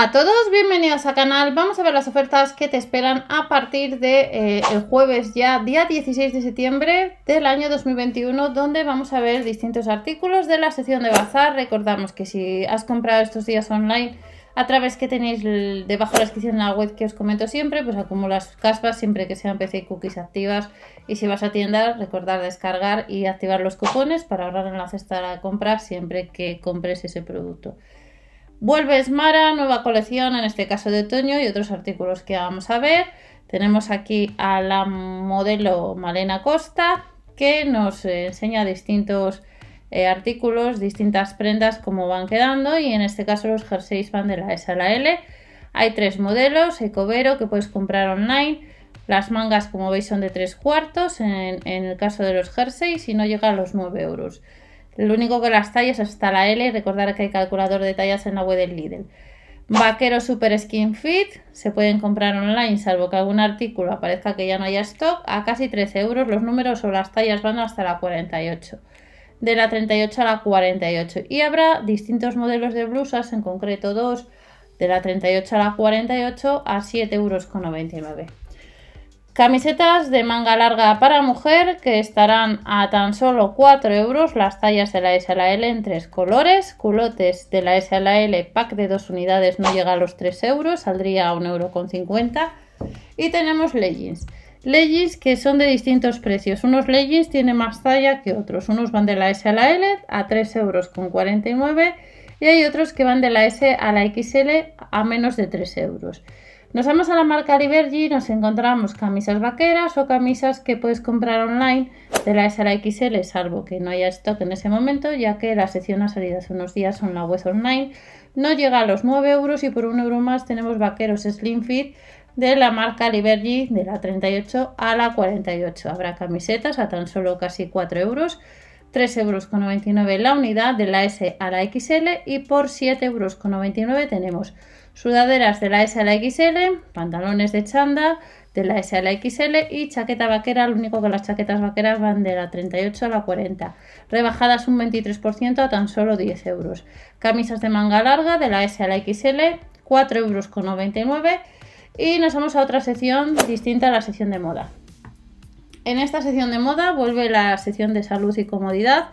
A todos, bienvenidos al canal. Vamos a ver las ofertas que te esperan a partir de eh, el jueves ya, día 16 de septiembre del año 2021, donde vamos a ver distintos artículos de la sección de bazar. Recordamos que si has comprado estos días online a través que tenéis debajo de la descripción en la web que os comento siempre, pues acumulas caspas siempre que sean PC y cookies activas. Y si vas a tienda, recordar descargar y activar los cupones para ahorrar en la cesta de la compra siempre que compres ese producto. Vuelve Mara, nueva colección, en este caso de otoño y otros artículos que vamos a ver. Tenemos aquí a la modelo Malena Costa que nos enseña distintos eh, artículos, distintas prendas, cómo van quedando y en este caso los jerseys van de la S a la L. Hay tres modelos, Ecovero que puedes comprar online. Las mangas como veis son de tres cuartos en, en el caso de los jerseys y no llega a los 9 euros. Lo único que las tallas hasta la L. Recordar que hay calculador de tallas en la web del Lidl. Vaquero Super Skin Fit. Se pueden comprar online, salvo que algún artículo aparezca que ya no haya stock. A casi 13 euros. Los números o las tallas van hasta la 48. De la 38 a la 48. Y habrá distintos modelos de blusas, en concreto dos. De la 38 a la 48 a 7,99 euros. Camisetas de manga larga para mujer que estarán a tan solo 4 euros las tallas de la S a la L en tres colores. Culotes de la S a la L, pack de dos unidades no llega a los 3 euros, saldría a 1,50 euro. Y tenemos leggings. Leggings que son de distintos precios. Unos leggings tienen más talla que otros. Unos van de la S a la L a 3,49 euros y hay otros que van de la S a la XL a menos de 3 euros. Nos vamos a la marca Libergy y nos encontramos camisas vaqueras o camisas que puedes comprar online de la XL, salvo que no haya stock en ese momento, ya que la sección ha salido hace unos días en la web online. No llega a los 9 euros y por un euro más tenemos vaqueros Slim Fit de la marca Libergy de la 38 a la 48. Habrá camisetas a tan solo casi 4 euros. 3,99 euros la unidad de la S a la XL y por 7,99 euros tenemos sudaderas de la S a la XL, pantalones de chanda de la S a la XL y chaqueta vaquera, lo único que las chaquetas vaqueras van de la 38 a la 40, rebajadas un 23% a tan solo 10 euros. Camisas de manga larga de la S a la XL, 4,99 euros y nos vamos a otra sección distinta a la sección de moda. En esta sección de moda vuelve la sección de salud y comodidad.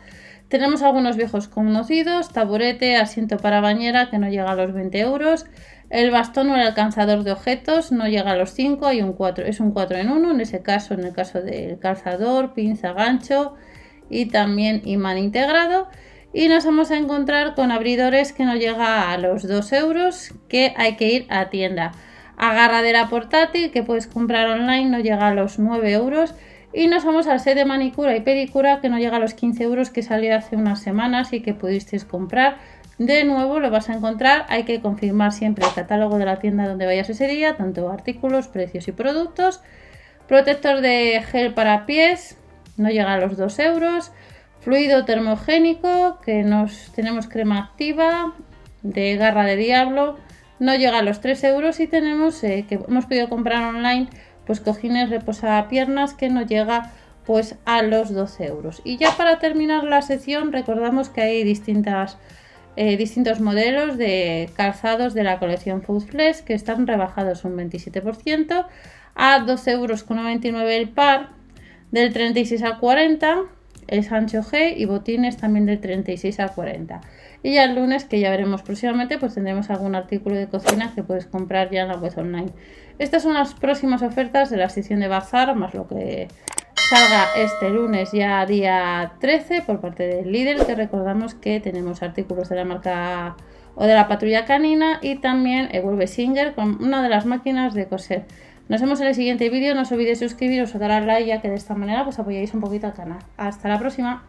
Tenemos algunos viejos conocidos, taburete, asiento para bañera que no llega a los 20 euros, el bastón o el alcanzador de objetos no llega a los 5, hay un 4, es un 4 en 1, en ese caso, en el caso del calzador, pinza, gancho y también imán integrado. Y nos vamos a encontrar con abridores que no llega a los 2 euros, que hay que ir a tienda. Agarradera portátil que puedes comprar online no llega a los 9 euros. Y nos vamos al set de manicura y pedicura que no llega a los 15 euros que salió hace unas semanas y que pudisteis comprar de nuevo lo vas a encontrar, hay que confirmar siempre el catálogo de la tienda donde vayas ese día, tanto artículos, precios y productos. Protector de gel para pies, no llega a los 2 euros. Fluido termogénico, que nos tenemos crema activa de garra de diablo, no llega a los 3 euros. Y tenemos eh, que hemos podido comprar online, pues cojines piernas que no llega pues a los 12 euros. Y ya para terminar la sección, recordamos que hay distintas eh, distintos modelos de calzados de la colección Food Flex que están rebajados un 27% a 12,99 euros el par del 36 al 40 es ancho G y botines también del 36 al 40 y ya el lunes que ya veremos próximamente pues tendremos algún artículo de cocina que puedes comprar ya en la web online estas son las próximas ofertas de la sección de bazar más lo que salga este lunes ya día 13 por parte del líder que recordamos que tenemos artículos de la marca o de la patrulla canina y también el vuelve Singer con una de las máquinas de coser. Nos vemos en el siguiente vídeo, no os olvidéis suscribiros o dar al like ya que de esta manera pues apoyáis un poquito al canal. Hasta la próxima.